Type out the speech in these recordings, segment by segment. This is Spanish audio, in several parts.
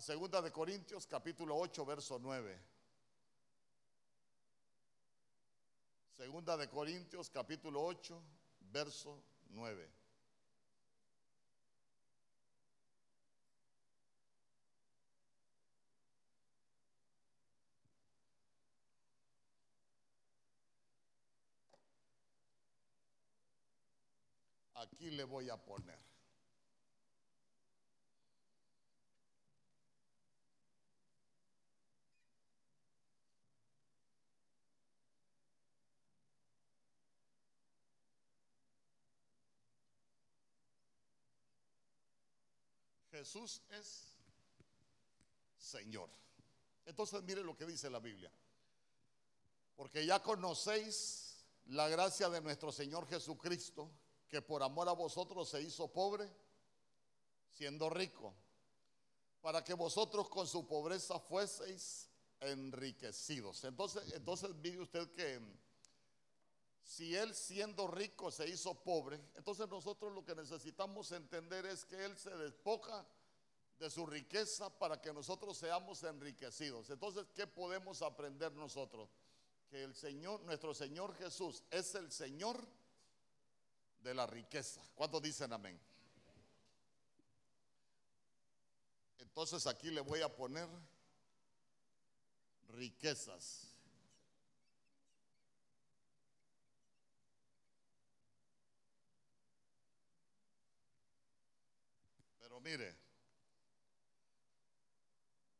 a segunda de Corintios capítulo 8 verso 9. Segunda de Corintios capítulo 8 verso 9. Aquí le voy a poner. Jesús es Señor. Entonces mire lo que dice la Biblia. Porque ya conocéis la gracia de nuestro Señor Jesucristo, que por amor a vosotros se hizo pobre, siendo rico, para que vosotros con su pobreza fueseis enriquecidos. Entonces, entonces mire usted que si él siendo rico se hizo pobre, entonces nosotros lo que necesitamos entender es que él se despoja de su riqueza para que nosotros seamos enriquecidos. Entonces, ¿qué podemos aprender nosotros? Que el Señor, nuestro Señor Jesús es el Señor de la riqueza. ¿Cuántos dicen amén? Entonces aquí le voy a poner riquezas. Mire,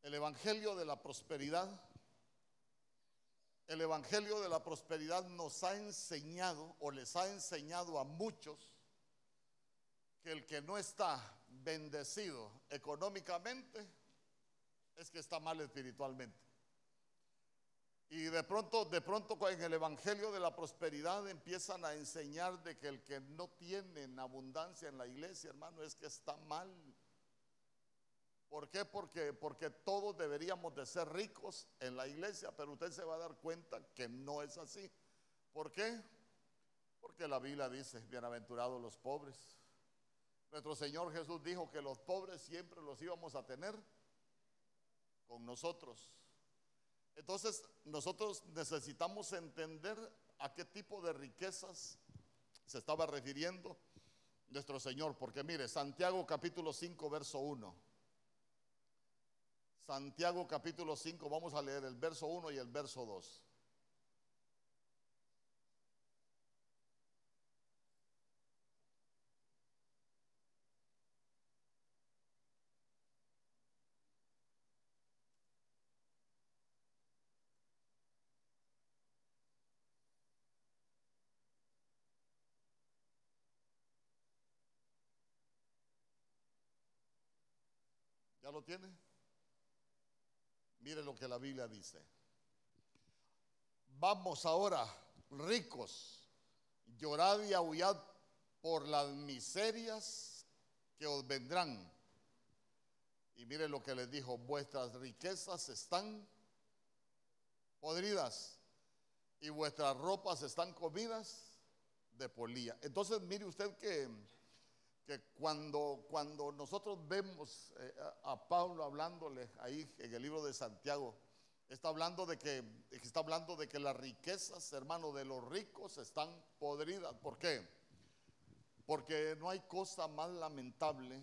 el Evangelio de la Prosperidad, el Evangelio de la Prosperidad nos ha enseñado o les ha enseñado a muchos que el que no está bendecido económicamente es que está mal espiritualmente. Y de pronto, de pronto en el Evangelio de la Prosperidad empiezan a enseñar de que el que no tiene en abundancia en la iglesia, hermano, es que está mal. ¿Por qué? Porque, porque todos deberíamos de ser ricos en la iglesia, pero usted se va a dar cuenta que no es así. ¿Por qué? Porque la Biblia dice, bienaventurados los pobres. Nuestro Señor Jesús dijo que los pobres siempre los íbamos a tener con nosotros. Entonces, nosotros necesitamos entender a qué tipo de riquezas se estaba refiriendo nuestro Señor, porque mire, Santiago capítulo 5, verso 1. Santiago capítulo 5, vamos a leer el verso 1 y el verso 2. Lo tiene? Mire lo que la Biblia dice. Vamos ahora, ricos, llorad y aullad por las miserias que os vendrán. Y mire lo que les dijo, vuestras riquezas están podridas y vuestras ropas están comidas de polilla. Entonces mire usted que que cuando, cuando nosotros vemos eh, a, Pablo hablándole ahí en el libro de Santiago, está hablando de que está hablando de que las riquezas, hermano, de los ricos están podridas. ¿Por qué? Porque no hay cosa más lamentable.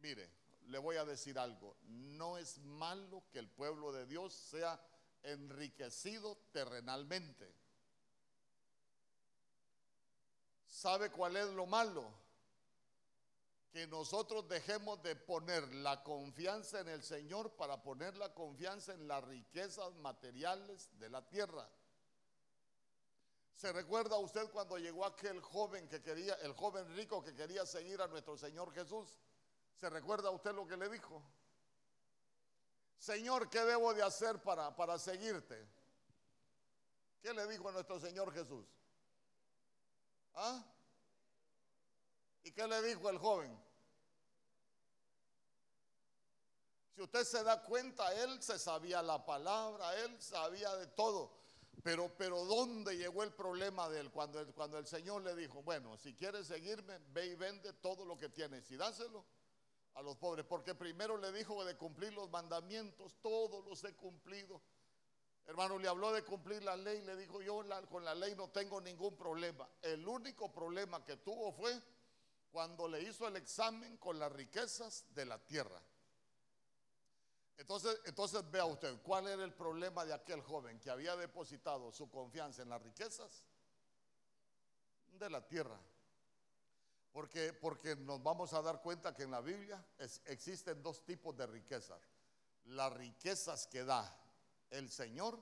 Mire, le voy a decir algo. No es malo que el pueblo de Dios sea enriquecido terrenalmente. ¿Sabe cuál es lo malo? Que nosotros dejemos de poner la confianza en el Señor para poner la confianza en las riquezas materiales de la tierra. ¿Se recuerda usted cuando llegó aquel joven que quería, el joven rico que quería seguir a nuestro Señor Jesús? ¿Se recuerda usted lo que le dijo? Señor, ¿qué debo de hacer para, para seguirte? ¿Qué le dijo a nuestro Señor Jesús? ¿Ah? ¿Y qué le dijo el joven? Si usted se da cuenta, él se sabía la palabra, él sabía de todo. Pero, pero ¿dónde llegó el problema de él? Cuando, el, cuando el Señor le dijo, bueno, si quieres seguirme, ve y vende todo lo que tienes y dáselo a los pobres, porque primero le dijo de cumplir los mandamientos, todos los he cumplido. Hermano, le habló de cumplir la ley, le dijo yo con la ley no tengo ningún problema. El único problema que tuvo fue cuando le hizo el examen con las riquezas de la tierra. Entonces, entonces vea usted, ¿cuál era el problema de aquel joven que había depositado su confianza en las riquezas de la tierra? Porque, porque nos vamos a dar cuenta que en la Biblia existen dos tipos de riquezas. Las riquezas que da el Señor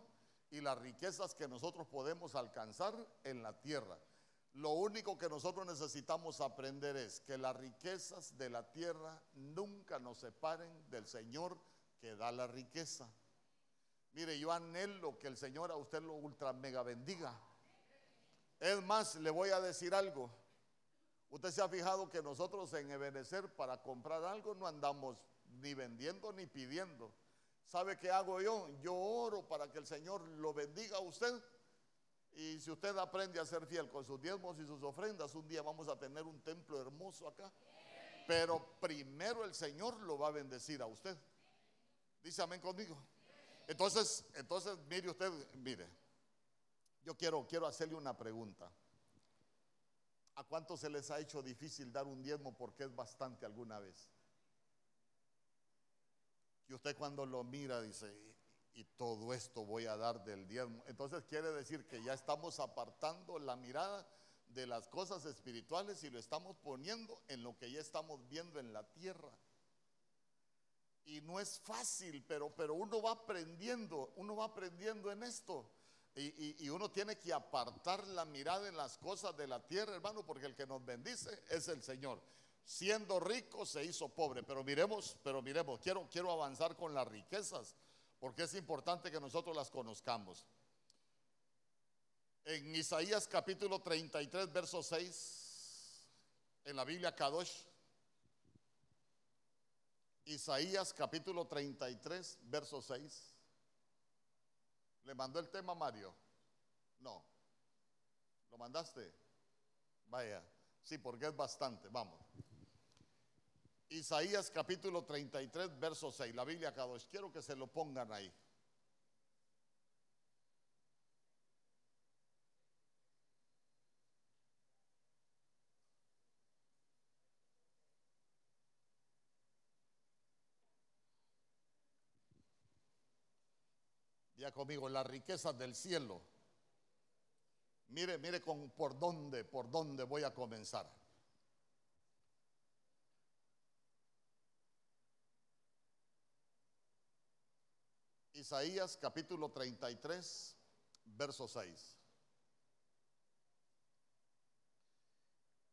y las riquezas que nosotros podemos alcanzar en la tierra. Lo único que nosotros necesitamos aprender es que las riquezas de la tierra nunca nos separen del Señor que da la riqueza. Mire, yo anhelo que el Señor a usted lo ultra mega bendiga. Es más, le voy a decir algo. Usted se ha fijado que nosotros en Ebenecer para comprar algo no andamos ni vendiendo ni pidiendo. ¿Sabe qué hago yo? Yo oro para que el Señor lo bendiga a usted. Y si usted aprende a ser fiel con sus diezmos y sus ofrendas, un día vamos a tener un templo hermoso acá. Pero primero el Señor lo va a bendecir a usted. Dice amén conmigo. Entonces, entonces mire usted, mire, yo quiero, quiero hacerle una pregunta. ¿A cuánto se les ha hecho difícil dar un diezmo porque es bastante alguna vez? Y usted cuando lo mira dice, y todo esto voy a dar del diezmo. Entonces quiere decir que ya estamos apartando la mirada de las cosas espirituales y lo estamos poniendo en lo que ya estamos viendo en la tierra. Y no es fácil, pero, pero uno va aprendiendo, uno va aprendiendo en esto. Y, uno tiene que apartar la mirada en las cosas de la tierra, hermano, porque el que nos bendice es el Señor. Siendo rico se hizo pobre, pero miremos, pero miremos, quiero, quiero avanzar con las riquezas, porque es importante que nosotros las conozcamos. En Isaías capítulo 33, verso 6, en la Biblia Kadosh, Isaías capítulo 33, verso 6. ¿Le mandó el tema Mario? No. ¿Lo mandaste? Vaya. Sí, porque es bastante. Vamos. Isaías capítulo 33, verso 6. La Biblia vez. Quiero que se lo pongan ahí. Ya conmigo, las riquezas del cielo. Mire, mire con por dónde, por dónde voy a comenzar. Isaías capítulo 33, verso 6.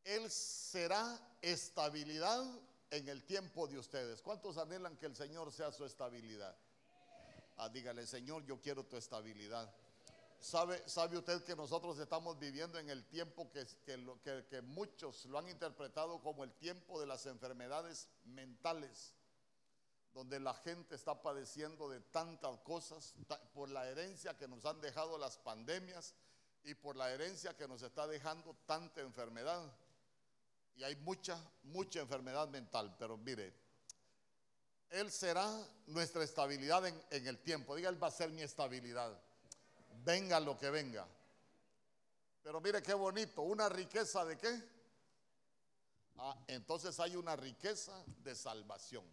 Él será estabilidad en el tiempo de ustedes. ¿Cuántos anhelan que el Señor sea su estabilidad? Ah, dígale, Señor, yo quiero tu estabilidad. ¿Sabe, ¿Sabe usted que nosotros estamos viviendo en el tiempo que, que, que, muchos lo han interpretado como el tiempo de las enfermedades mentales? Donde la gente está padeciendo de tantas cosas por la herencia que nos han dejado las pandemias y por la herencia que nos está dejando tanta enfermedad. Y hay mucha, mucha enfermedad mental. Pero mire, él será nuestra estabilidad en, el tiempo. Diga, Él va a ser mi estabilidad. Venga lo que venga. Pero mire qué bonito, una riqueza de qué? Ah, entonces hay una riqueza de salvación.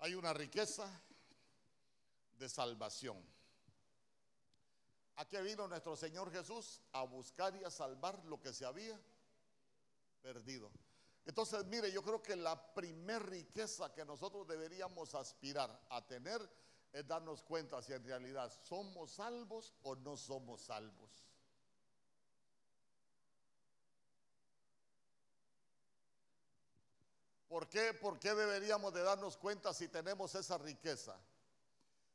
Hay una riqueza de salvación. Aquí vino nuestro Señor Jesús a buscar y a salvar lo que se había perdido. Entonces, mire, yo creo que la primer riqueza que nosotros deberíamos aspirar a tener es darnos cuenta si en realidad somos salvos o no somos salvos. ¿Por qué? ¿Por qué deberíamos de darnos cuenta si tenemos esa riqueza?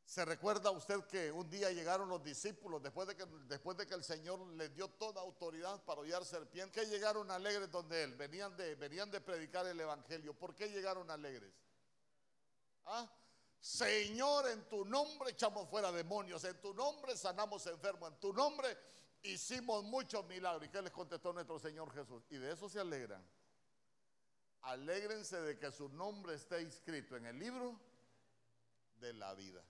¿Se recuerda usted que un día llegaron los discípulos después de que, después de que el Señor les dio toda autoridad para hollar serpientes? ¿Qué llegaron alegres donde Él? Venían de, venían de predicar el Evangelio. ¿Por qué llegaron alegres? ¿Ah? Señor, en tu nombre echamos fuera demonios, en tu nombre sanamos enfermos, en tu nombre hicimos muchos milagros. ¿Y qué les contestó nuestro Señor Jesús? Y de eso se alegran. Alégrense de que su nombre esté inscrito en el libro de la vida.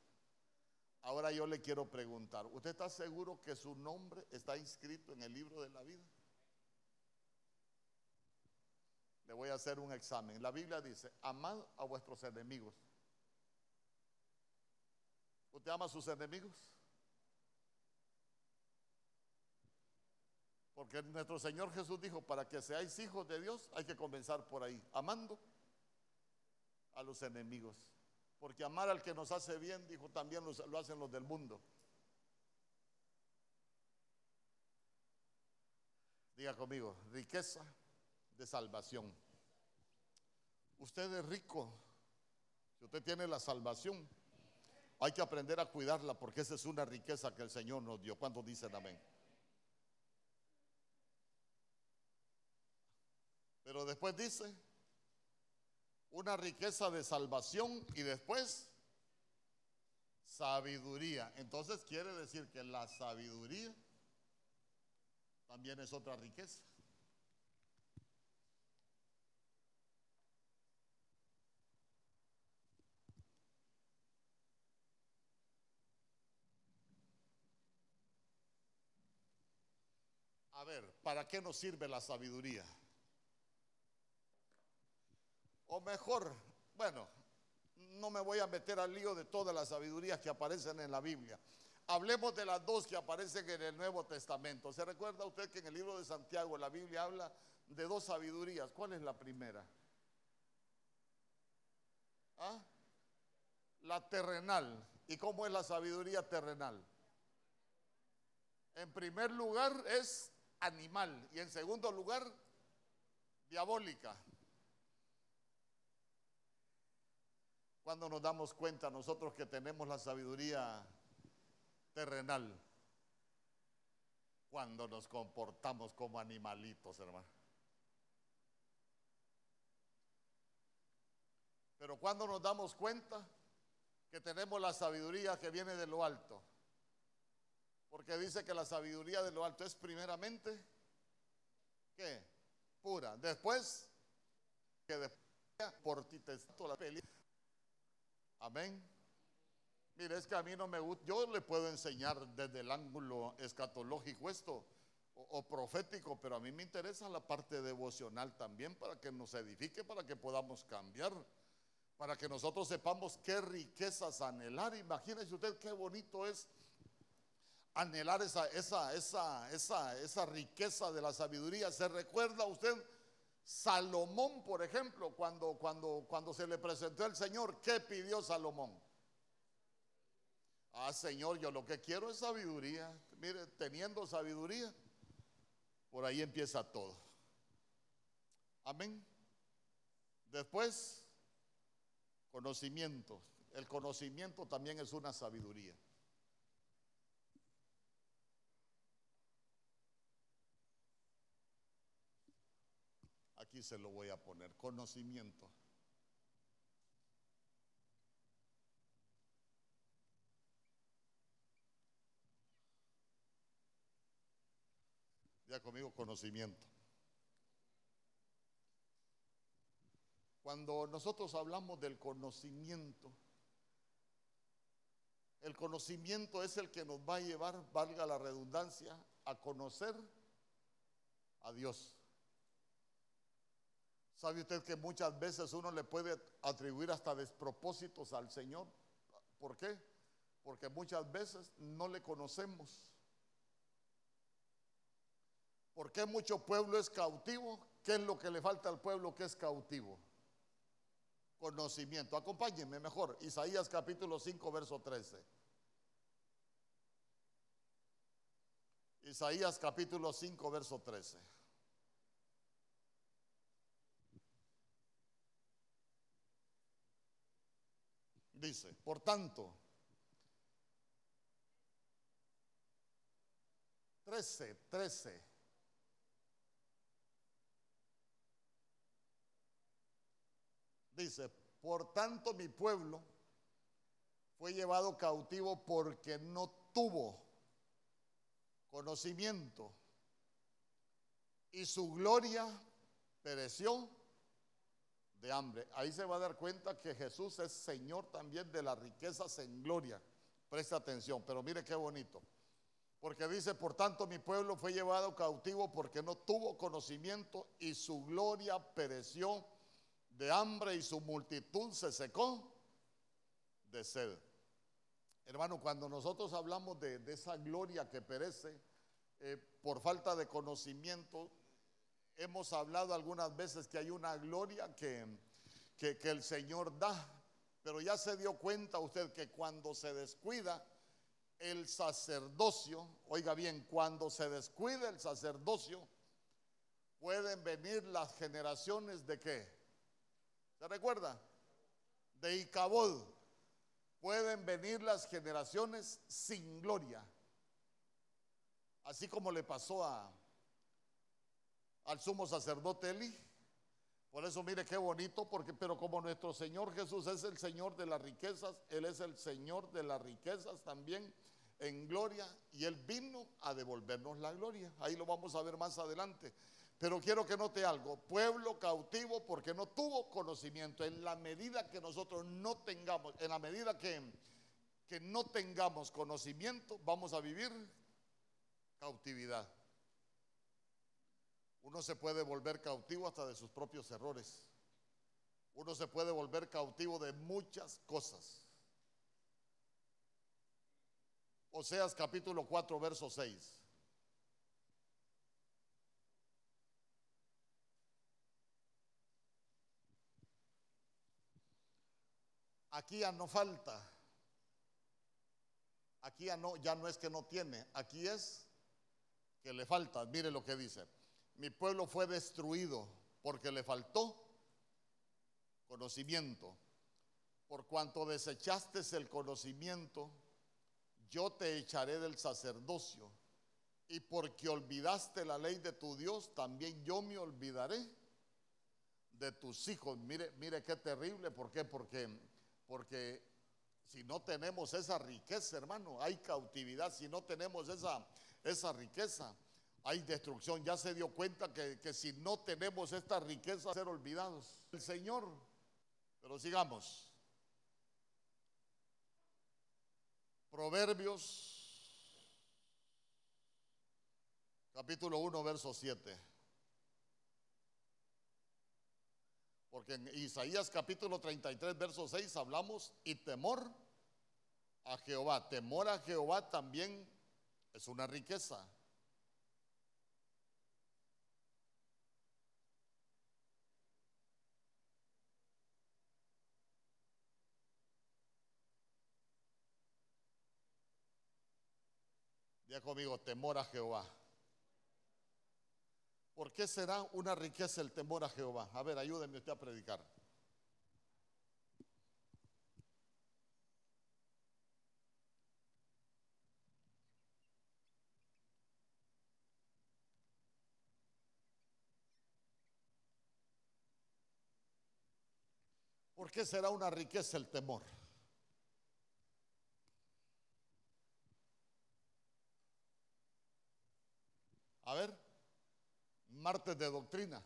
Ahora yo le quiero preguntar, ¿usted está seguro que su nombre está inscrito en el libro de la vida? Le voy a hacer un examen. La Biblia dice, amad a vuestros enemigos. ¿Usted ama a sus enemigos? Porque nuestro Señor Jesús dijo, para que seáis hijos de Dios hay que comenzar por ahí, amando a los enemigos. Porque amar al que nos hace bien, dijo, también lo hacen los del mundo. Diga conmigo, riqueza de salvación. Usted es rico. Si usted tiene la salvación, hay que aprender a cuidarla porque esa es una riqueza que el Señor nos dio. ¿Cuántos dicen amén? Pero después dice, una riqueza de salvación y después sabiduría. Entonces quiere decir que la sabiduría también es otra riqueza. A ver, ¿para qué nos sirve la sabiduría? O mejor, bueno, no me voy a meter al lío de todas las sabidurías que aparecen en la Biblia. Hablemos de las dos que aparecen en el Nuevo Testamento. ¿Se recuerda usted que en el libro de Santiago la Biblia habla de dos sabidurías? ¿Cuál es la primera? ¿Ah? La terrenal. ¿Y cómo es la sabiduría terrenal? En primer lugar es animal y en segundo lugar diabólica. Cuando nos damos cuenta nosotros que tenemos la sabiduría terrenal, cuando nos comportamos como animalitos, hermano. Pero cuando nos damos cuenta que tenemos la sabiduría que viene de lo alto, porque dice que la sabiduría de lo alto es primeramente, ¿qué? Pura. Después, que después por ti te la peli. Amén. Mire, es que a mí no me gusta, yo le puedo enseñar desde el ángulo escatológico esto o, profético, pero a mí me interesa la parte devocional también para que nos edifique, para que podamos cambiar, para que nosotros sepamos qué riquezas anhelar. Imagínese usted qué bonito es anhelar esa, esa, esa, esa, esa riqueza de la sabiduría. ¿Se recuerda usted Salomón, por ejemplo, cuando, cuando, cuando se le presentó el Señor, ¿qué pidió Salomón? Ah, Señor, yo lo que quiero es sabiduría. Mire, teniendo sabiduría, por ahí empieza todo. Amén. Después, conocimiento. El conocimiento también es una sabiduría. Aquí se lo voy a poner, conocimiento. Ya conmigo, conocimiento. Cuando nosotros hablamos del conocimiento, el conocimiento es el que nos va a llevar, valga la redundancia, a conocer a Dios. ¿Sabe usted que muchas veces uno le puede atribuir hasta despropósitos al Señor? ¿Por qué? Porque muchas veces no le conocemos. ¿Por qué mucho pueblo es cautivo? ¿Qué es lo que le falta al pueblo que es cautivo? Conocimiento. Acompáñenme mejor. Isaías capítulo 5, verso 13. Isaías capítulo 5, verso 13. Dice, por tanto, 13, 13. Dice, por tanto mi pueblo fue llevado cautivo porque no tuvo conocimiento y su gloria pereció de hambre. Ahí se va a dar cuenta que Jesús es Señor también de las riquezas en gloria. Presta atención, pero mire qué bonito. Porque dice, por tanto mi pueblo fue llevado cautivo porque no tuvo conocimiento y su gloria pereció de hambre y su multitud se secó de sed. Hermano, cuando nosotros hablamos de, esa gloria que perece eh, por falta de conocimiento, Hemos hablado algunas veces que hay una gloria que, que, el Señor da, pero ya se dio cuenta usted que cuando se descuida el sacerdocio, oiga bien, cuando se descuida el sacerdocio, pueden venir las generaciones de qué? ¿Se recuerda? De Icabod. Pueden venir las generaciones sin gloria. Así como le pasó a, al sumo sacerdote Eli. Por eso mire qué bonito, porque pero como nuestro Señor Jesús es el Señor de las riquezas, Él es el Señor de las riquezas también en gloria y Él vino a devolvernos la gloria. Ahí lo vamos a ver más adelante. Pero quiero que note algo, pueblo cautivo porque no tuvo conocimiento. En la medida que nosotros no tengamos, en la medida que, que no tengamos conocimiento, vamos a vivir cautividad. Uno se puede volver cautivo hasta de sus propios errores. Uno se puede volver cautivo de muchas cosas. Oseas capítulo 4, verso 6. Aquí ya no falta. Aquí ya no, ya no es que no tiene. Aquí es que le falta. Mire lo que dice mi pueblo fue destruido porque le faltó conocimiento. Por cuanto desechaste el conocimiento, yo te echaré del sacerdocio. Y porque olvidaste la ley de tu Dios, también yo me olvidaré de tus hijos. Mire, mire qué terrible. ¿Por qué? Porque, porque si no tenemos esa riqueza, hermano, hay cautividad. Si no tenemos esa, esa riqueza, hay destrucción. Ya se dio cuenta que, si no tenemos esta riqueza, ser olvidados. El Señor. Pero sigamos. Proverbios capítulo 1, verso 7. Porque en Isaías capítulo 33, verso 6 hablamos y temor a Jehová. Temor a Jehová también es una riqueza. Ya conmigo, temor a Jehová. ¿Por qué será una riqueza el temor a Jehová? A ver, ayúdenme usted a predicar. ¿Por qué será una riqueza el temor? A ver, martes de doctrina.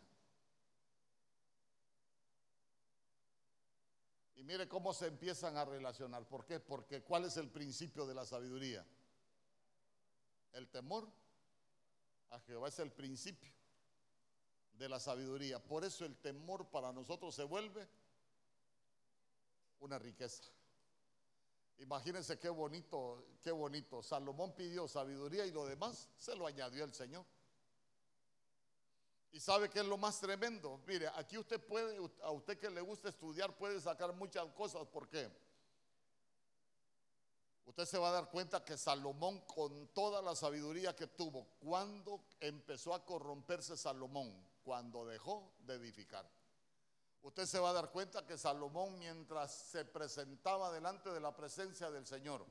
Y mire cómo se empiezan a relacionar. ¿Por qué? Porque ¿cuál es el principio de la sabiduría? El temor a Jehová es el principio de la sabiduría. Por eso el temor para nosotros se vuelve una riqueza. Imagínense qué bonito, qué bonito. Salomón pidió sabiduría y lo demás se lo añadió el Señor. Y sabe que es lo más tremendo. Mire, aquí usted puede, a usted que le gusta estudiar, puede sacar muchas cosas. ¿Por qué? Usted se va a dar cuenta que Salomón, con toda la sabiduría que tuvo, cuando empezó a corromperse Salomón, cuando dejó de edificar. Usted se va a dar cuenta que Salomón mientras se presentaba delante de la presencia del Señor,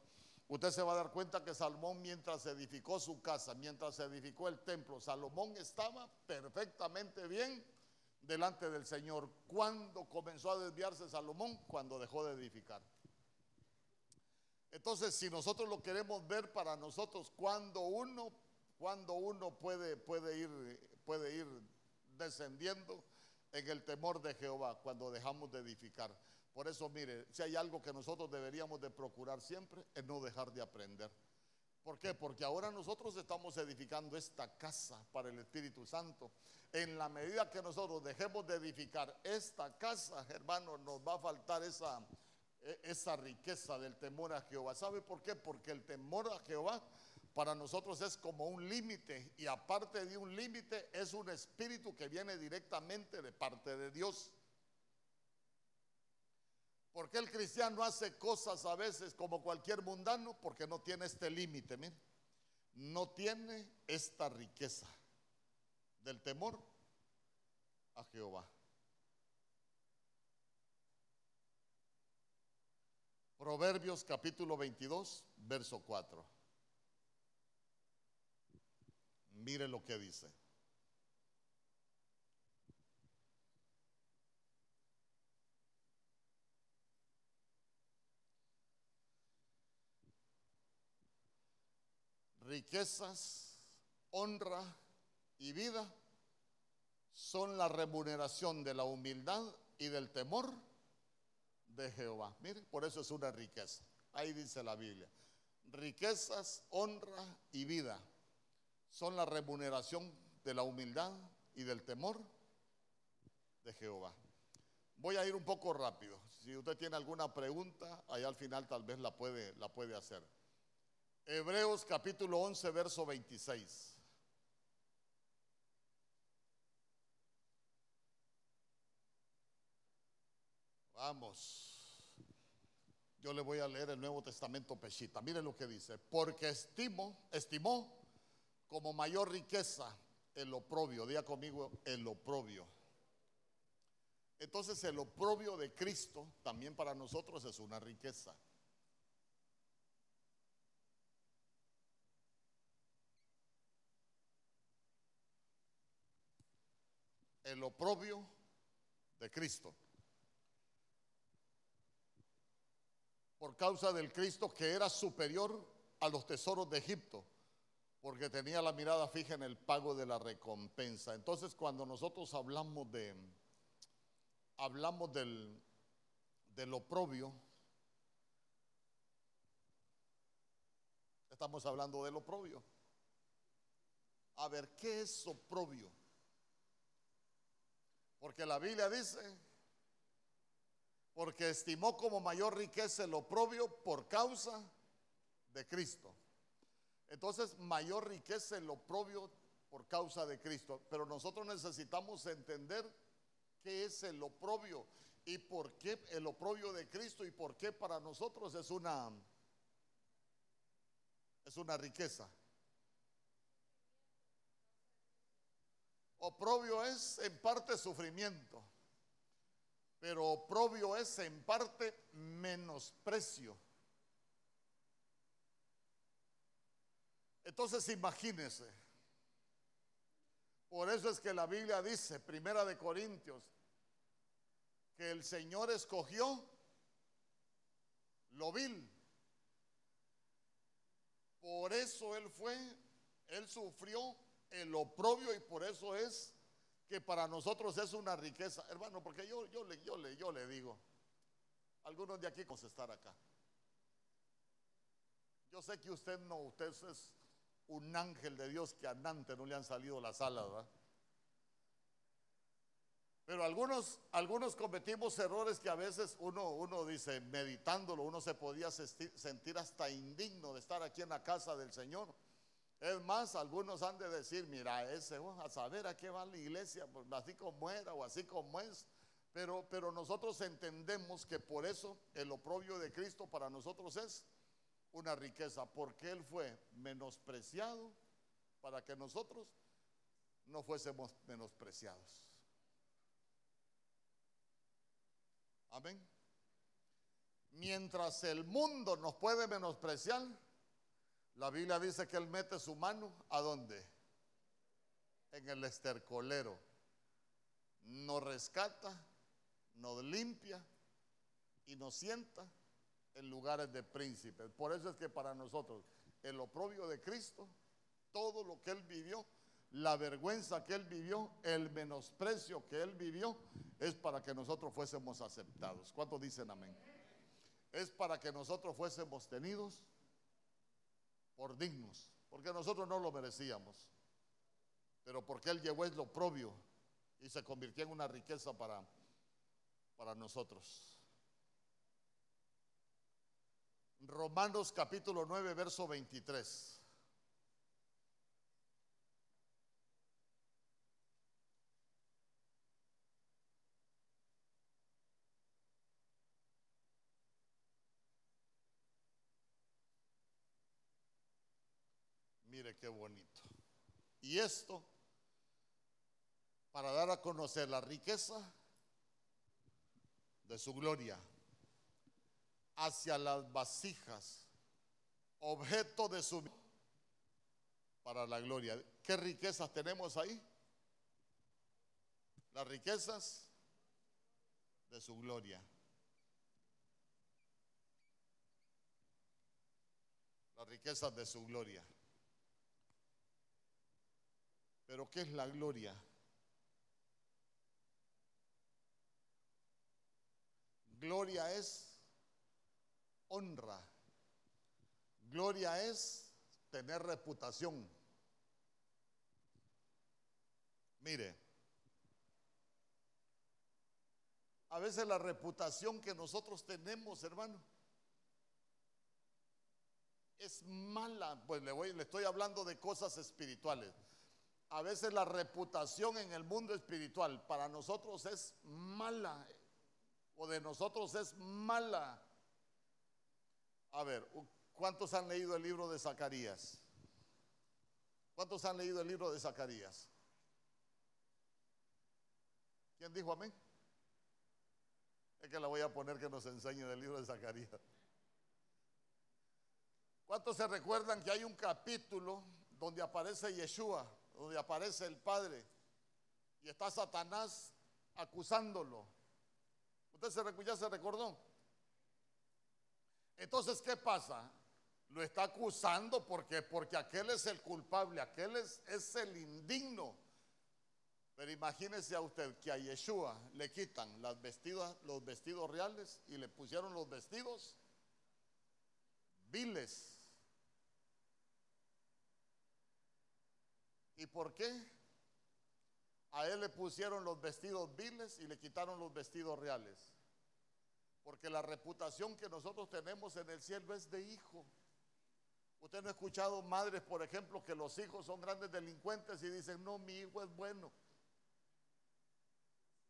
usted se va a dar cuenta que Salomón mientras edificó su casa, mientras edificó el templo, Salomón estaba perfectamente bien delante del Señor. ¿Cuándo comenzó a desviarse Salomón? Cuando dejó de edificar. Entonces, si nosotros lo queremos ver para nosotros, cuando uno, cuando uno puede, puede, ir, puede ir descendiendo en el temor de Jehová, cuando dejamos de edificar. Por eso, mire, si hay algo que nosotros deberíamos de procurar siempre, es no dejar de aprender. ¿Por qué? Porque ahora nosotros estamos edificando esta casa para el Espíritu Santo. En la medida que nosotros dejemos de edificar esta casa, hermano, nos va a faltar esa, e, esa riqueza del temor a Jehová. ¿Sabe por qué? Porque el temor a Jehová para nosotros es como un límite y aparte de un límite es un espíritu que viene directamente de parte de Dios. ¿Por qué el cristiano hace cosas a veces como cualquier mundano? Porque no tiene este límite, mire. No tiene esta riqueza del temor a Jehová. Proverbios capítulo 22, verso 4. Mire lo que dice. Riquezas, honra y vida son la remuneración de la humildad y del temor de Jehová. Mire, por eso es una riqueza. Ahí dice la Biblia. Riquezas, honra y vida son la remuneración de la humildad y del temor de Jehová. Voy a ir un poco rápido. Si usted tiene alguna pregunta, ahí al final tal vez la puede, la puede hacer. Hebreos capítulo 11, verso 26. Vamos. Yo le voy a leer el Nuevo Testamento Peshita. Miren lo que dice. Porque estimo, estimó como mayor riqueza el oprobio. Diga conmigo el oprobio. Entonces el oprobio de Cristo también para nosotros es una riqueza. El oprobio de Cristo. Por causa del Cristo que era superior a los tesoros de Egipto, porque tenía la mirada fija en el pago de la recompensa. Entonces, cuando nosotros hablamos de hablamos del del oprobio, estamos hablando del oprobio. A ver, ¿qué es oprobio? Porque la Biblia dice, porque estimó como mayor riqueza el oprobio por causa de Cristo. Entonces, mayor riqueza el oprobio por causa de Cristo. Pero nosotros necesitamos entender qué es el oprobio y por qué el oprobio de Cristo y por qué para nosotros es una es una riqueza. Oprobio es en parte sufrimiento, pero oprobio es en parte menosprecio. Entonces imagínese. Por eso es que la Biblia dice, Primera de Corintios, que el Señor escogió lo vil. Por eso Él fue, Él sufrió el oprobio y por eso es que para nosotros es una riqueza. Hermano, porque yo, yo, le, yo, le, yo le digo, algunos de aquí con estar acá. Yo sé que usted no, usted es un ángel de Dios que a Nante no le han salido las alas, ¿verdad? Pero algunos, algunos cometimos errores que a veces uno, uno dice, meditándolo, uno se podía sentir hasta indigno de estar aquí en la casa del Señor. Es más, algunos han de decir, mira, ese, oh, a saber a qué va la iglesia, pues, así como era o así como es. Pero, pero nosotros entendemos que por eso el oprobio de Cristo para nosotros es una riqueza, porque Él fue menospreciado para que nosotros no fuésemos menospreciados. Amén. Mientras el mundo nos puede menospreciar, la Biblia dice que Él mete su mano a dónde? En el estercolero. Nos rescata, nos limpia y nos sienta en lugares de príncipes. Por eso es que para nosotros el oprobio de Cristo, todo lo que Él vivió, la vergüenza que Él vivió, el menosprecio que Él vivió, es para que nosotros fuésemos aceptados. ¿Cuántos dicen amén? Es para que nosotros fuésemos tenidos por dignos, porque nosotros no lo merecíamos, pero porque Él llevó el oprobio y se convirtió en una riqueza para, para nosotros. Romanos capítulo 9, verso 23. Mire qué bonito. Y esto para dar a conocer la riqueza de su gloria hacia las vasijas, objeto de su para la gloria. ¿Qué riquezas tenemos ahí? Las riquezas de su gloria. Las riquezas de su gloria. Pero ¿qué es la gloria? Gloria es honra. Gloria es tener reputación. Mire, a veces la reputación que nosotros tenemos, hermano, es mala. Pues le, voy, le estoy hablando de cosas espirituales. A veces la reputación en el mundo espiritual para nosotros es mala o de nosotros es mala. A ver, ¿cuántos han leído el libro de Zacarías? ¿Cuántos han leído el libro de Zacarías? ¿Quién dijo amén? Es que la voy a poner que nos enseñe del libro de Zacarías. ¿Cuántos se recuerdan que hay un capítulo donde aparece Yeshua, donde aparece el Padre y está Satanás acusándolo? ¿Usted se, ya se recordó? Entonces, ¿qué pasa? Lo está acusando porque, porque aquel es el culpable, aquel es, es el indigno. Pero imagínese a usted que a Yeshua le quitan las vestidas, los vestidos reales y le pusieron los vestidos viles. ¿Y por qué? A él le pusieron los vestidos viles y le quitaron los vestidos reales. Porque la reputación que nosotros tenemos en el cielo es de hijo. Usted no ha escuchado madres, por ejemplo, que los hijos son grandes delincuentes y dicen, no, mi hijo es bueno.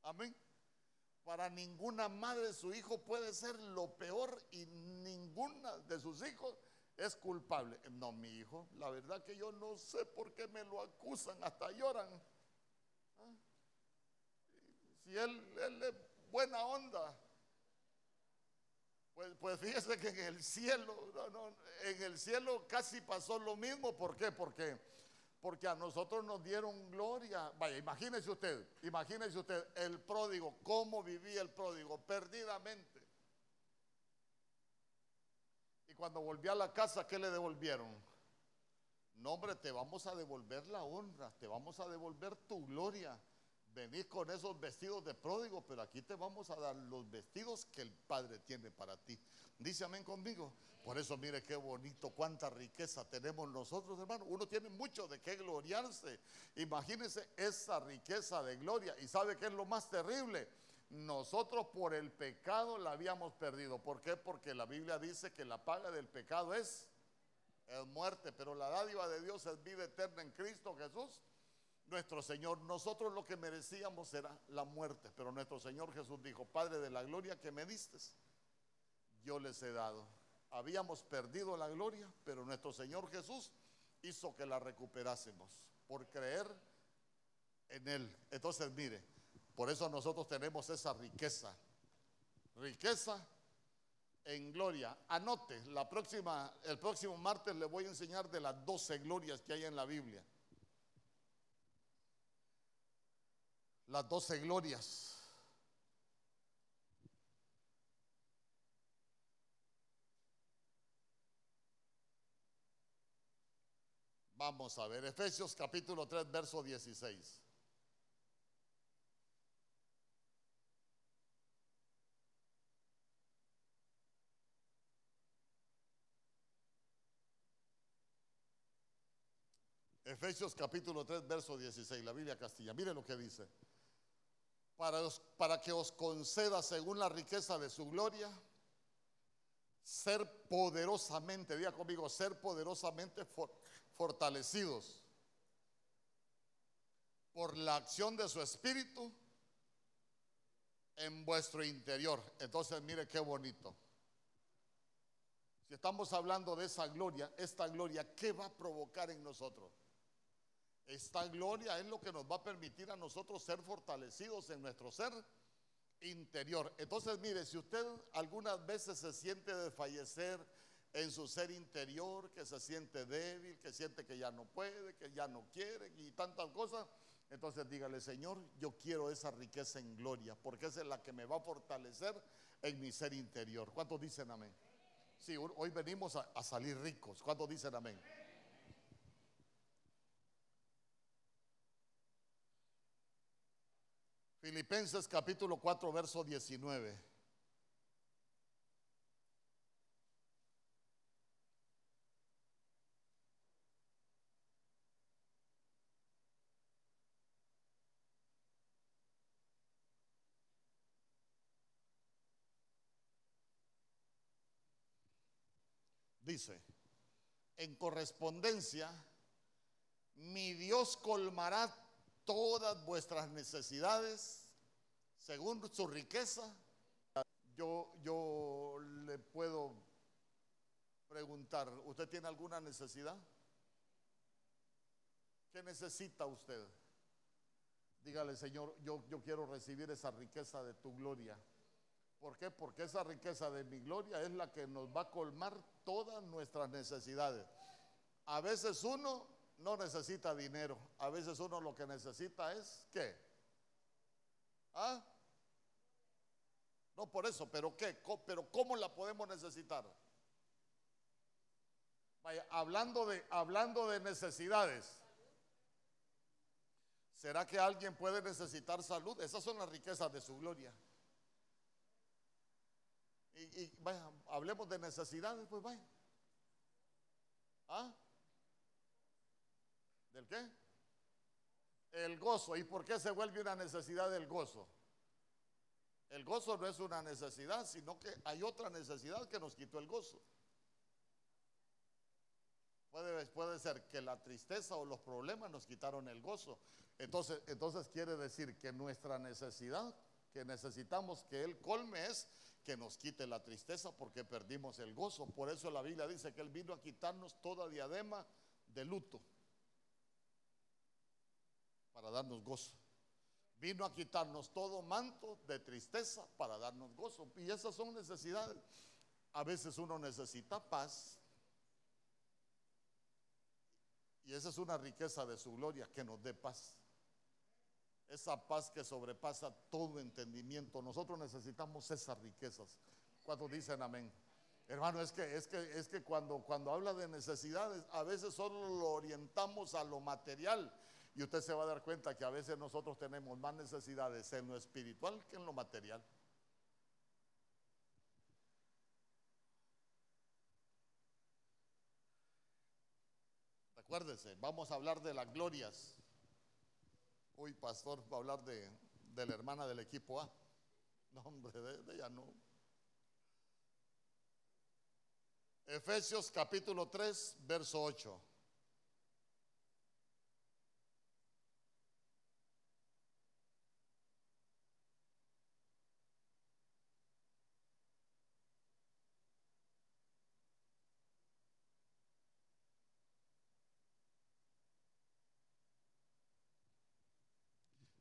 Amén. Para ninguna madre su hijo puede ser lo peor y ninguna de sus hijos es culpable. No, mi hijo, la verdad que yo no sé por qué me lo acusan, hasta lloran. ¿Ah? Si él, él es buena onda, pues, pues, fíjese que en el cielo, en el cielo casi pasó lo mismo. ¿Por qué? Porque, porque a nosotros nos dieron gloria. Vaya, imagínese usted, imagínese usted el pródigo, cómo vivía el pródigo, perdidamente. Cuando volvió a la casa, ¿qué le devolvieron? No, hombre, te vamos a devolver la honra, te vamos a devolver tu gloria venís con esos vestidos de pródigo, pero aquí te vamos a dar los vestidos que el Padre tiene para ti. Dice amén conmigo. Por eso mire qué bonito, cuánta riqueza tenemos nosotros, hermano. Uno tiene mucho de qué gloriarse. Imagínense esa riqueza de gloria. ¿Y sabe qué es lo más terrible? Nosotros por el pecado la habíamos perdido. ¿Por qué? Porque la Biblia dice que la paga del pecado es, es muerte, pero la dádiva de Dios es vida eterna en Cristo Jesús nuestro Señor. Nosotros lo que merecíamos era la muerte, pero nuestro Señor Jesús dijo, Padre de la gloria que me diste, yo les he dado. Habíamos perdido la gloria, pero nuestro Señor Jesús hizo que la recuperásemos por creer en Él. Entonces, mire, por eso nosotros tenemos esa riqueza. Riqueza en gloria. Anote, la próxima, el próximo martes le voy a enseñar de las 12 glorias que hay en la Biblia. Las 12 glorias. Vamos a ver, Efesios capítulo 3, verso 16. Efesios capítulo 3, verso 16, la Biblia Castilla. Mire lo que dice. Para, para que os conceda según la riqueza de su gloria, ser poderosamente, diga conmigo, ser poderosamente fortalecidos por la acción de su espíritu en vuestro interior. Entonces, mire qué bonito. Si estamos hablando de esa gloria, esta gloria, ¿qué va a provocar en nosotros? Esta gloria es lo que nos va a permitir a nosotros ser fortalecidos en nuestro ser interior. Entonces, mire, si usted algunas veces se siente desfallecer en su ser interior, que se siente débil, que siente que ya no puede, que ya no quiere y tantas cosas, entonces dígale, Señor, yo quiero esa riqueza en gloria, porque esa es la que me va a fortalecer en mi ser interior. ¿Cuántos dicen amén? Sí, hoy venimos a, a salir ricos. ¿Cuántos dicen amén? Filipenses capítulo 4, verso 19. Dice, en correspondencia, mi Dios colmará todas vuestras necesidades según su riqueza. Yo, yo le puedo preguntar, ¿usted tiene alguna necesidad? ¿Qué necesita usted? Dígale, Señor, yo, yo quiero recibir esa riqueza de tu gloria. ¿Por qué? Porque esa riqueza de mi gloria es la que nos va a colmar todas nuestras necesidades. A veces uno no necesita dinero. A veces uno lo que necesita es ¿qué? ¿Ah? No por eso, pero ¿qué? Pero ¿cómo la podemos necesitar? Vaya, hablando de, hablando de necesidades. ¿Será que alguien puede necesitar salud? Esas son las riquezas de su gloria. Y, y vaya, hablemos de necesidades, pues vaya. ¿Ah? ¿El qué? El gozo. ¿Y por qué se vuelve una necesidad del gozo? El gozo no es una necesidad, sino que hay otra necesidad que nos quitó el gozo. Puede, puede, ser que la tristeza o los problemas nos quitaron el gozo. Entonces, entonces quiere decir que nuestra necesidad, que necesitamos que Él colme es que nos quite la tristeza porque perdimos el gozo. Por eso la Biblia dice que Él vino a quitarnos toda diadema de luto para darnos gozo. Vino a quitarnos todo manto de tristeza para darnos gozo. Y esas son necesidades. A veces uno necesita paz. Y esa es una riqueza de su gloria, que nos dé paz. Esa paz que sobrepasa todo entendimiento. Nosotros necesitamos esas riquezas. Cuando dicen amén. Hermano, es que, es que, es que cuando, cuando habla de necesidades, a veces solo lo orientamos a lo material y usted se va a dar cuenta que a veces nosotros tenemos más necesidades en lo espiritual que en lo material. Recuérdese, vamos a hablar de las glorias. Uy, pastor, va a hablar de, de la hermana del equipo A. No, hombre, de, de ella no. Efesios capítulo 3, verso 8.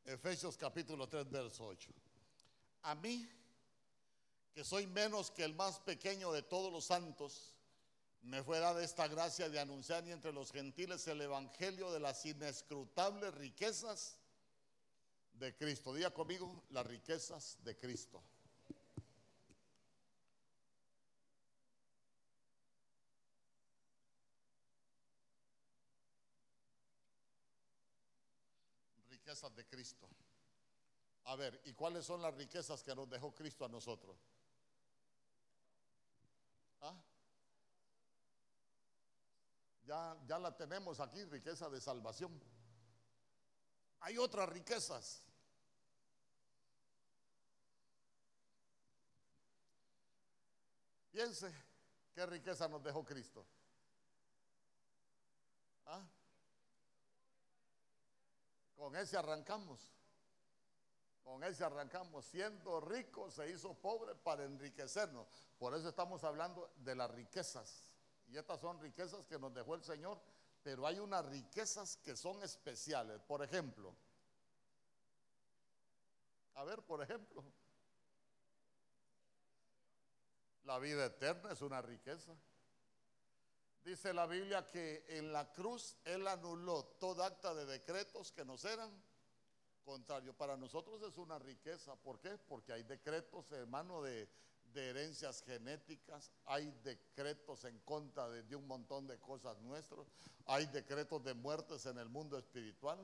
Efesios capítulo 3, verso 8. A mí, que soy menos que el más pequeño de todos los santos, me fue dada esta gracia de anunciar entre los gentiles el evangelio de las inescrutables riquezas de Cristo. Diga conmigo, las riquezas de Cristo. Riquezas de Cristo. A ver, ¿y cuáles son las riquezas que nos dejó Cristo a nosotros? ¿Ah? Ya, ya la tenemos aquí, riqueza de salvación. Hay otras riquezas. Piense qué riqueza nos dejó Cristo. ¿Ah? Con ese arrancamos. Con ese arrancamos. Siendo rico se hizo pobre para enriquecernos. Por eso estamos hablando de las riquezas. Y estas son riquezas que nos dejó el Señor. Pero hay unas riquezas que son especiales. Por ejemplo. A ver, por ejemplo. La vida eterna es una riqueza. Dice la Biblia que en la cruz Él anuló todo acta de decretos que nos eran contrarios. Para nosotros es una riqueza. ¿Por qué? Porque hay decretos, hermano, de, herencias genéticas, hay decretos en contra de, un montón de cosas nuestras, hay decretos de muertes en el mundo espiritual.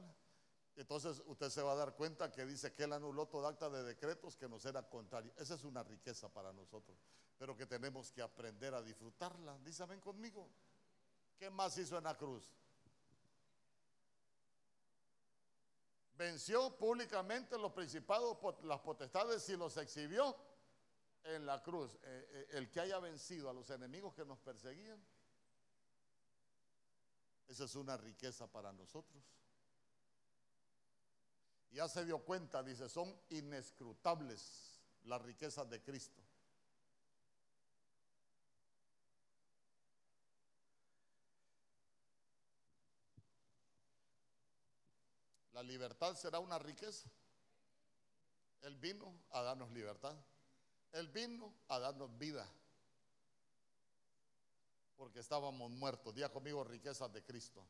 Entonces usted se va a dar cuenta que dice que él anuló todo acta de decretos que nos era contrario. Esa es una riqueza para nosotros, pero que tenemos que aprender a disfrutarla. Ven conmigo. ¿Qué más hizo en la cruz? Venció públicamente los principados, las potestades y los exhibió en la cruz. Eh, eh, el que haya vencido a los enemigos que nos perseguían, esa es una riqueza para nosotros. Ya se dio cuenta, dice, son inescrutables las riquezas de Cristo. La libertad será una riqueza. Él vino a darnos libertad. Él vino a darnos vida. Porque estábamos muertos. Día conmigo riquezas de Cristo.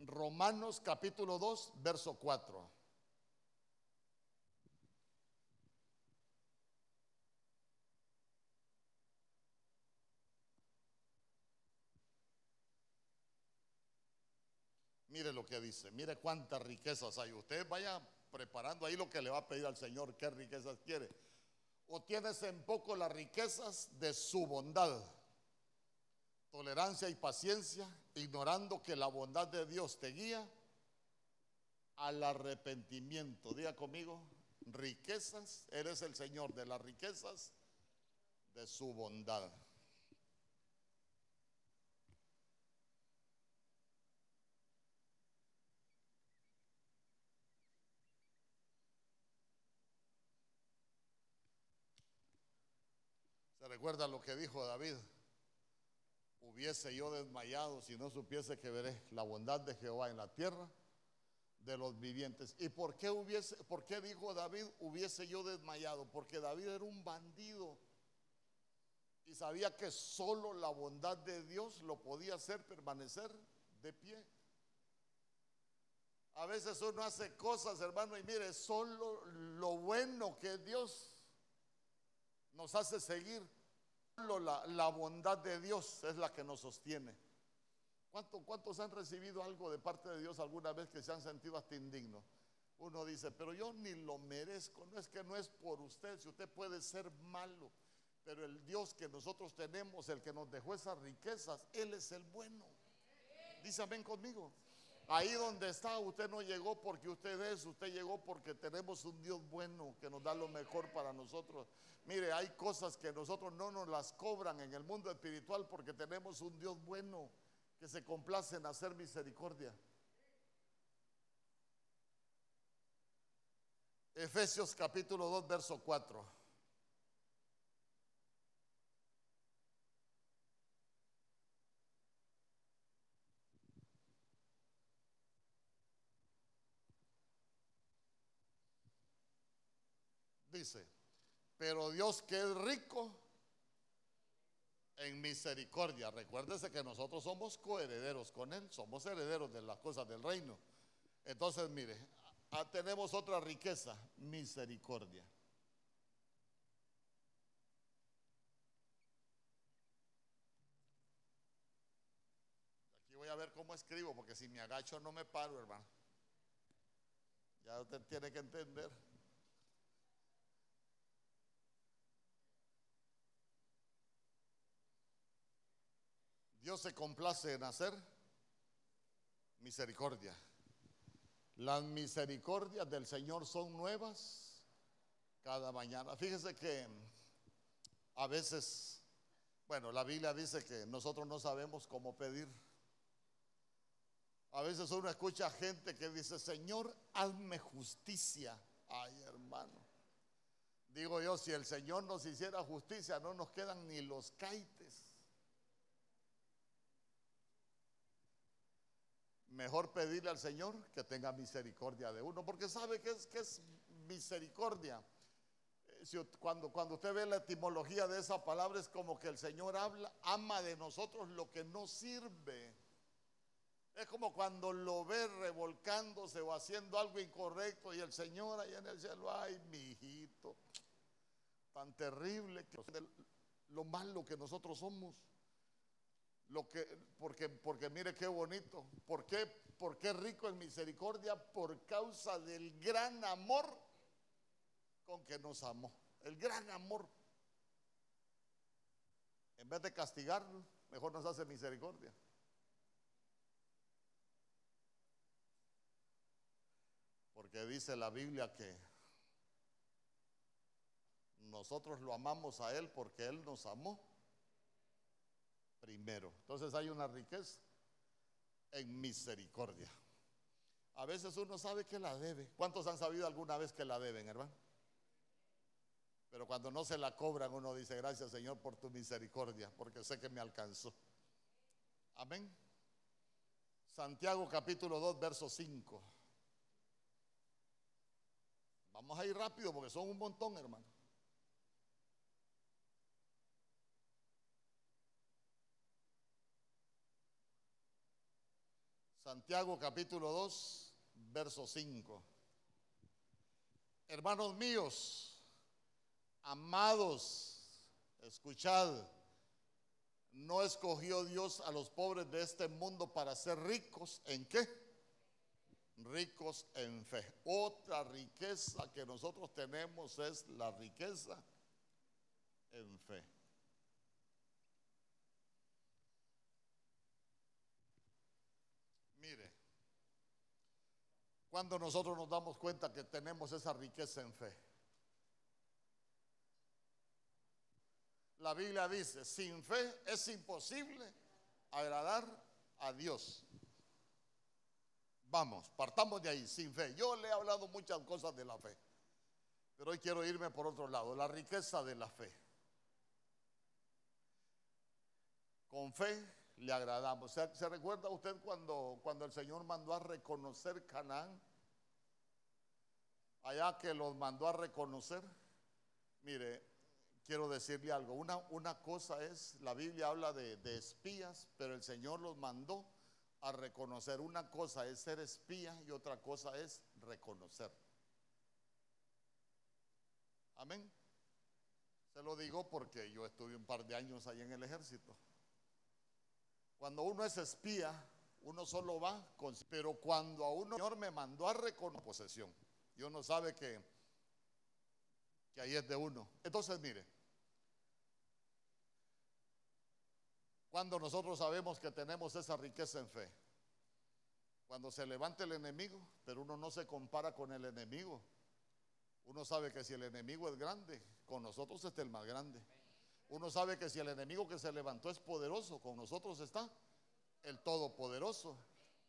Romanos capítulo 2, verso 4. Lo que dice, mire cuántas riquezas hay. Usted vaya preparando ahí lo que le va a pedir al Señor, qué riquezas quiere. O tienes en poco las riquezas de su bondad, tolerancia y paciencia, ignorando que la bondad de Dios te guía al arrepentimiento. Diga conmigo, riquezas, eres el Señor de las riquezas de su bondad. Recuerda lo que dijo David. Hubiese yo desmayado si no supiese que veré la bondad de Jehová en la tierra de los vivientes. ¿Y por qué hubiese, dijo David, hubiese yo desmayado? Porque David era un bandido y sabía que solo la bondad de Dios lo podía hacer permanecer de pie. A veces uno hace cosas, hermano, y mire, solo lo bueno que Dios nos hace seguir la, bondad de Dios es la que nos sostiene. ¿Cuántos han recibido algo de parte de Dios alguna vez que se han sentido hasta indignos? Uno dice, pero yo ni lo merezco. No es que no es por usted, si usted puede ser malo, pero el Dios que nosotros tenemos, el que nos dejó esas riquezas, Él es el bueno. Dice, ven conmigo. Ahí donde está, usted no llegó porque usted es, usted llegó porque tenemos un Dios bueno que nos da lo mejor para nosotros. Mire, hay cosas que nosotros no nos las cobran en el mundo espiritual porque tenemos un Dios bueno que se complace en hacer misericordia. Efesios capítulo 2, verso 4. Pero Dios que es rico en misericordia. Recuérdese que nosotros somos coherederos con Él, somos herederos de las cosas del reino. Entonces, mire, tenemos otra riqueza, misericordia. Aquí voy a ver cómo escribo, porque si me agacho no me paro, hermano. Ya usted tiene que entender. Dios se complace en hacer misericordia. Las misericordias del Señor son nuevas cada mañana. Fíjese que a veces, bueno, la Biblia dice que nosotros no sabemos cómo pedir. A veces uno escucha gente que dice, Señor, hazme justicia. Ay, hermano. Digo yo, si el Señor nos hiciera justicia, no nos quedan ni los caites. Mejor pedirle al Señor que tenga misericordia de uno, porque sabe que es, que es misericordia. Eh, cuando, cuando usted ve la etimología de esa palabra es como que el Señor habla, ama de nosotros lo que no sirve. Es como cuando lo ve revolcándose o haciendo algo incorrecto y el Señor ahí en el cielo, ay, mi hijito, tan terrible que lo malo que nosotros somos. Lo que, porque, porque mire qué bonito. ¿Por qué, ¿Por qué rico en misericordia? Por causa del gran amor con que nos amó. El gran amor. En vez de castigarnos, mejor nos hace misericordia. Porque dice la Biblia que nosotros lo amamos a Él porque Él nos amó primero. Entonces hay una riqueza en misericordia. A veces uno sabe que la debe. ¿Cuántos han sabido alguna vez que la deben, hermano? Pero cuando no se la cobran, uno dice, gracias Señor por tu misericordia, porque sé que me alcanzó. Amén. Santiago capítulo 2, verso 5. Vamos a ir rápido porque son un montón, hermano. Santiago capítulo 2, verso 5. Hermanos míos, amados, escuchad, no escogió Dios a los pobres de este mundo para ser ricos en qué? Ricos en fe. Otra riqueza que nosotros tenemos es la riqueza en fe. Cuando nosotros nos damos cuenta que tenemos esa riqueza en fe. La Biblia dice, sin fe es imposible agradar a Dios. Vamos, partamos de ahí, sin fe. Yo le he hablado muchas cosas de la fe, pero hoy quiero irme por otro lado, la riqueza de la fe. Con fe le agradamos. ¿Se, ¿se recuerda usted cuando, cuando el Señor mandó a reconocer Canaán? allá que los mandó a reconocer. Mire, quiero decirle algo. Una, una cosa es, la Biblia habla de, de, espías, pero el Señor los mandó a reconocer. Una cosa es ser espía y otra cosa es reconocer. Amén. Se lo digo porque yo estuve un par de años ahí en el ejército. Cuando uno es espía, uno solo va con... Pero cuando a uno el Señor me mandó a reconocer posesión. Y uno sabe que, que ahí es de uno. Entonces, mire, cuando nosotros sabemos que tenemos esa riqueza en fe, cuando se levanta el enemigo, pero uno no se compara con el enemigo. Uno sabe que si el enemigo es grande, con nosotros está el más grande. Uno sabe que si el enemigo que se levantó es poderoso, con nosotros está el todopoderoso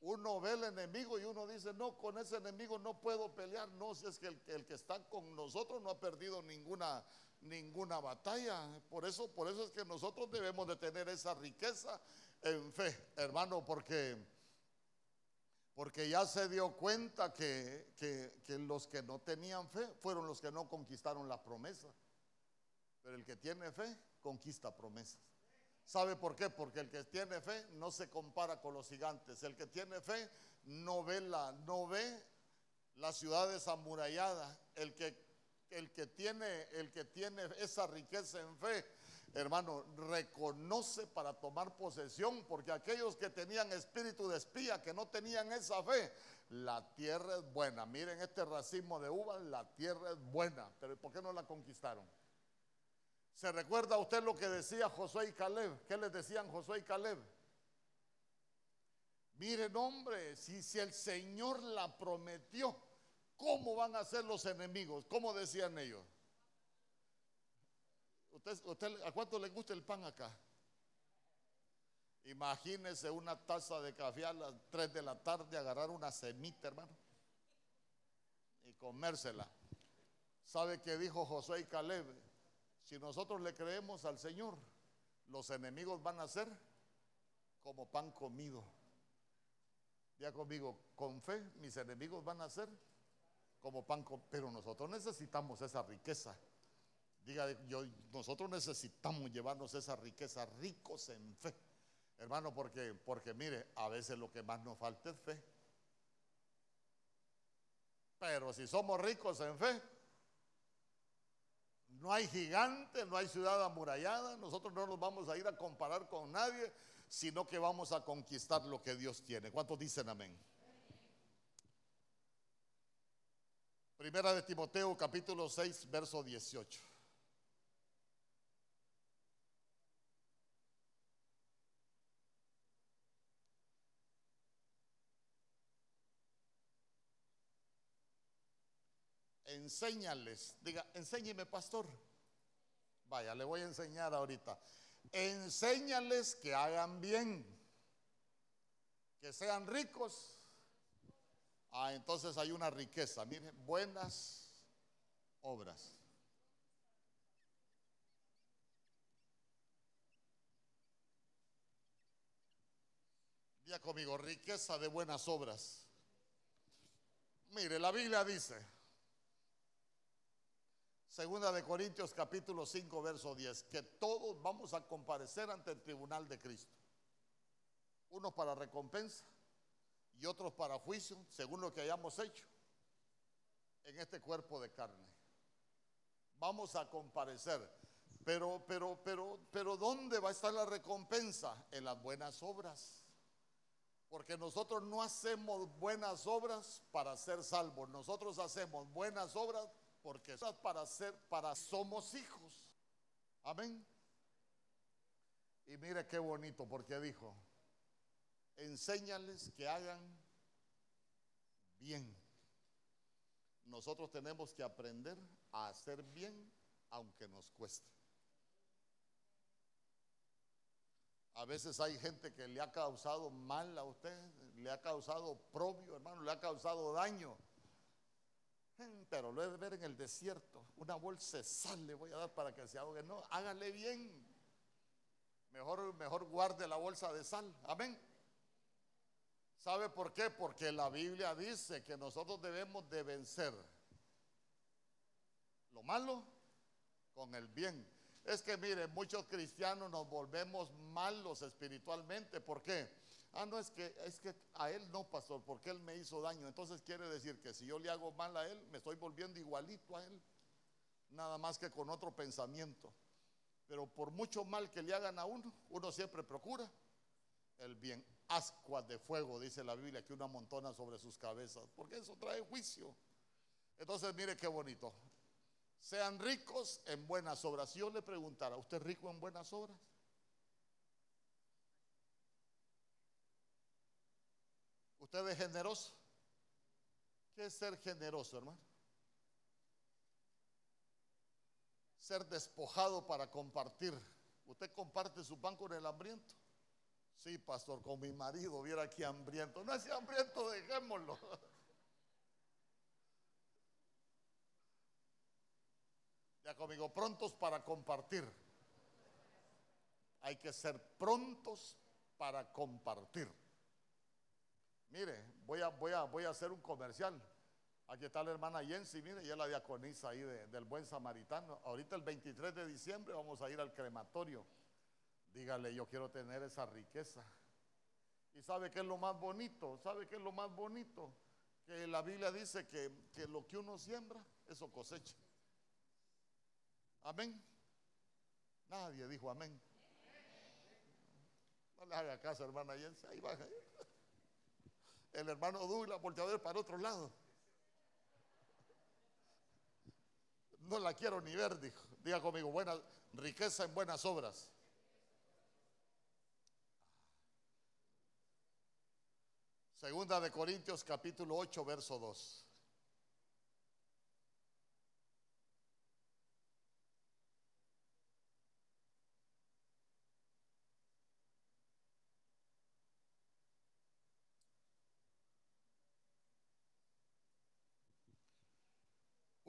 uno ve el enemigo y uno dice, no, con ese enemigo no puedo pelear. No, si es que el, que está con nosotros no ha perdido ninguna, ninguna batalla. Por eso, por eso es que nosotros debemos de tener esa riqueza en fe, hermano, porque, porque ya se dio cuenta que, que los que no tenían fe fueron los que no conquistaron la promesa. Pero el que tiene fe conquista promesas. ¿Sabe por qué? Porque el que tiene fe no se compara con los gigantes. El que tiene fe no ve la, no ve las ciudades amuralladas. El que, el que, tiene, el que tiene esa riqueza en fe hermano, reconoce para tomar posesión, porque aquellos que tenían espíritu de espía, que no tenían esa fe, la tierra es buena. Miren este racismo de uvas, la tierra es buena, pero ¿por qué no la conquistaron? ¿Se recuerda usted lo que decía Josué y Caleb? ¿Qué les decían Josué y Caleb? Miren, hombre, si, si el Señor la prometió, ¿cómo van a ser los enemigos? ¿Cómo decían ellos? ¿Usted, ¿A cuánto le gusta el pan acá? Imagínese una taza de café a las 3 de la tarde, agarrar una semita, hermano, y comérsela. ¿Sabe qué dijo Josué y Caleb? Si nosotros le creemos al Señor, los enemigos van a ser como pan comido. Ya conmigo, con fe, mis enemigos van a ser como pan comido. Pero nosotros necesitamos esa riqueza. Diga, nosotros necesitamos llevarnos esa riqueza, ricos en fe. Hermano, porque, porque mire, a veces lo que más nos falta es fe. Pero si somos ricos en fe, no hay gigante, no hay ciudad amurallada, nosotros no nos vamos a ir a comparar con nadie, sino que vamos a conquistar lo que Dios tiene. ¿Cuántos dicen amén? Primera de Timoteo capítulo 6, verso 18. Enséñales. Diga, enséñeme, pastor. Vaya, le voy a enseñar ahorita. Enséñales que hagan bien, que sean ricos. Ah, entonces hay una riqueza. Mire, buenas obras. Ya conmigo, riqueza de buenas obras. Mire, la Biblia dice, Segunda de Corintios capítulo 5 verso 10, que todos vamos a comparecer ante el tribunal de Cristo. Unos para recompensa y otros para juicio, según lo que hayamos hecho en este cuerpo de carne. Vamos a comparecer. Pero, pero, pero, pero, ¿dónde va a estar la recompensa? En las buenas obras. Porque nosotros no hacemos buenas obras para ser salvos. Nosotros hacemos buenas obras porque para ser, para somos hijos. Amén. Y mire qué bonito, porque dijo, enséñales que hagan bien. Nosotros tenemos que aprender a hacer bien aunque nos cueste. A veces hay gente que le ha causado mal a usted, le ha causado propio, hermano, le ha causado daño. Pero lo de ver en el desierto. Una bolsa de sal le voy a dar para que se ahogue. No, hágale bien. Mejor, mejor guarde la bolsa de sal. Amén. ¿Sabe por qué? Porque la Biblia dice que nosotros debemos de vencer lo malo con el bien. Es que mire, muchos cristianos nos volvemos malos espiritualmente. ¿Por qué? Ah, no, es que, es que a él no, pastor, porque él me hizo daño. Entonces quiere decir que si yo le hago mal a él, me estoy volviendo igualito a él. Nada más que con otro pensamiento. Pero por mucho mal que le hagan a uno, uno siempre procura el bien. Ascuas de fuego, dice la Biblia, que una montona sobre sus cabezas, porque eso trae juicio. Entonces, mire qué bonito. Sean ricos en buenas obras. Si yo le preguntara, ¿usted es rico en buenas obras? ¿Usted es generoso? ¿Qué es ser generoso, hermano? Ser despojado para compartir. ¿Usted comparte su pan con el hambriento? Sí, pastor, con mi marido viera aquí hambriento. No es hambriento, dejémoslo. Ya conmigo, prontos para compartir. Hay que ser prontos para compartir. Mire, voy a, voy a, voy a hacer un comercial. Aquí está la hermana Jensi, mire, y es la diaconisa ahí del buen samaritano. Ahorita el 23 de diciembre vamos a ir al crematorio. Dígale, yo quiero tener esa riqueza. ¿Y sabe qué es lo más bonito? ¿Sabe qué es lo más bonito? Que la Biblia dice que, que lo que uno siembra, eso cosecha. Amén. Nadie dijo amén. No le haga caso, hermana Jensen. Ahí baja. El hermano Douglas volteó a ver para otro lado. No la quiero ni ver, dijo. Diga conmigo, buena riqueza en buenas obras. Segunda de Corintios capítulo 8, verso 2.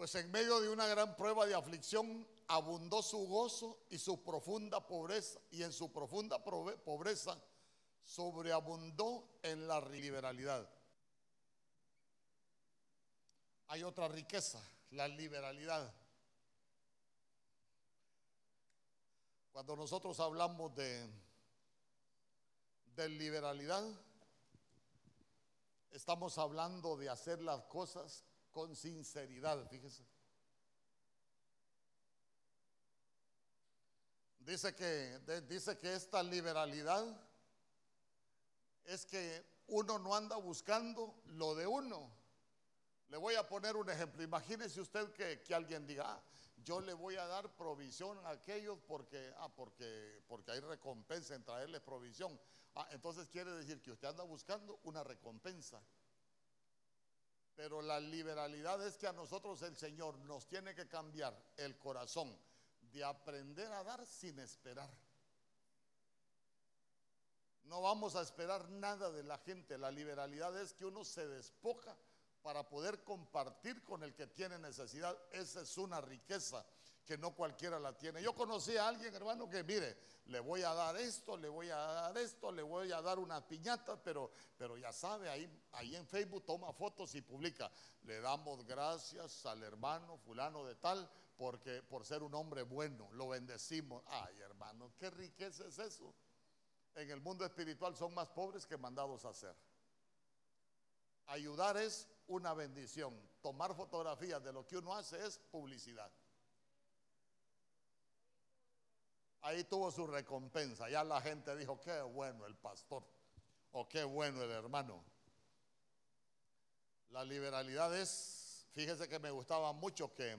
Pues en medio de una gran prueba de aflicción abundó su gozo y su profunda pobreza, y en su profunda pobreza sobreabundó en la liberalidad. Hay otra riqueza, la liberalidad. Cuando nosotros hablamos de, liberalidad, estamos hablando de hacer las cosas con sinceridad, fíjese. Dice que, dice que esta liberalidad es que uno no anda buscando lo de uno. Le voy a poner un ejemplo. Imagínese usted que, alguien diga, ah, yo le voy a dar provisión a aquellos porque, ah, porque, porque hay recompensa en traerles provisión. Ah, entonces quiere decir que usted anda buscando una recompensa. Pero la liberalidad es que a nosotros el Señor nos tiene que cambiar el corazón de aprender a dar sin esperar. No vamos a esperar nada de la gente. La liberalidad es que uno se despoja para poder compartir con el que tiene necesidad. Esa es una riqueza que no cualquiera la tiene. Yo conocí a alguien, hermano, que mire, le voy a dar esto, le voy a dar esto, le voy a dar una piñata, pero, pero ya sabe, ahí, ahí en Facebook toma fotos y publica. Le damos gracias al hermano fulano de tal porque por ser un hombre bueno, lo bendecimos. Ay, hermano, qué riqueza es eso. En el mundo espiritual son más pobres que mandados a hacer. Ayudar es una bendición. Tomar fotografías de lo que uno hace es publicidad. Ahí tuvo su recompensa. Ya la gente dijo, qué bueno el pastor o qué bueno el hermano. La liberalidad es, fíjese que me gustaba mucho que,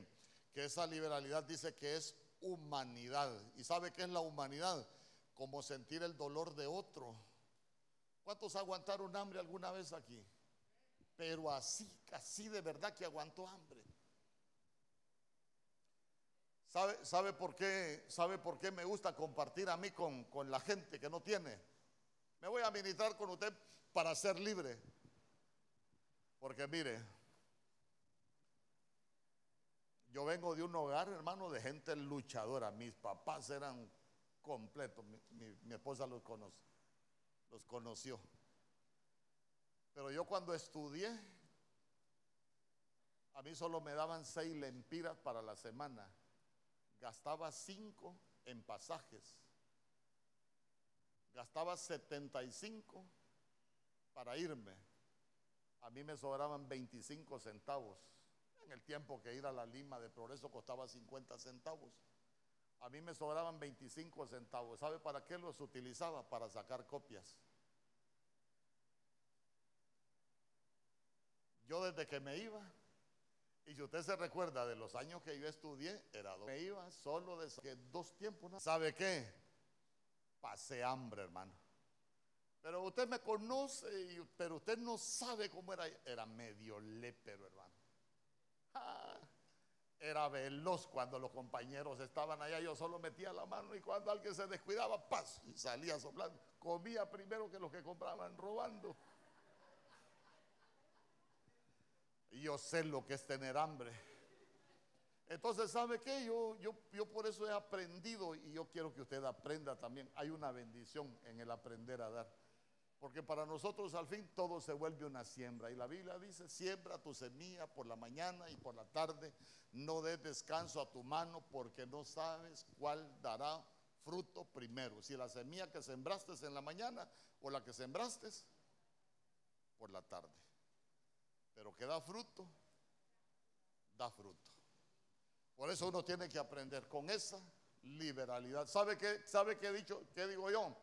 que esa liberalidad dice que es humanidad. ¿Y sabe qué es la humanidad? Como sentir el dolor de otro. ¿Cuántos aguantaron hambre alguna vez aquí? Pero así, así de verdad que aguantó hambre. ¿Sabe, sabe, por, qué, ¿Sabe por qué me gusta compartir a mí con, con la gente que no tiene? Me voy a ministrar con usted para ser libre. Porque mire, yo vengo de un hogar, hermano, de gente luchadora. Mis papás eran completos. Mi, esposa los, los conoció. Pero yo cuando estudié, a mí solo me daban seis lempiras para la semana gastaba 5 en pasajes, gastaba 75 para irme. A mí me sobraban 25 centavos. En el tiempo que ir a la Lima de Progreso costaba 50 centavos. A mí me sobraban 25 centavos. ¿Sabe para qué los utilizaba? Para sacar copias. Yo desde que me iba, y si usted se recuerda de los años que yo estudié, era me iba solo de dos tiempos. ¿Sabe qué? Pasé hambre, hermano. Pero usted me conoce, pero usted no sabe cómo era. Era medio lépero, hermano. Ah, era veloz cuando los compañeros estaban allá. Yo solo metía la mano y cuando alguien se descuidaba, ¡paz! Y salía soplando. Comía primero que los que compraban robando. Y yo sé lo que es tener hambre. Entonces, ¿sabe qué? Yo, yo, yo por eso he aprendido y yo quiero que usted aprenda también. Hay una bendición en el aprender a dar. Porque para nosotros al fin todo se vuelve una siembra. Y la Biblia dice, siembra tu semilla por la mañana y por la tarde. No des descanso a tu mano porque no sabes cuál dará fruto primero. Si la semilla que sembraste en la mañana o la que sembraste por la tarde. Pero que da fruto, da fruto. Por eso uno tiene que aprender con esa liberalidad. ¿Sabe qué, sabe qué, he dicho, qué digo yo?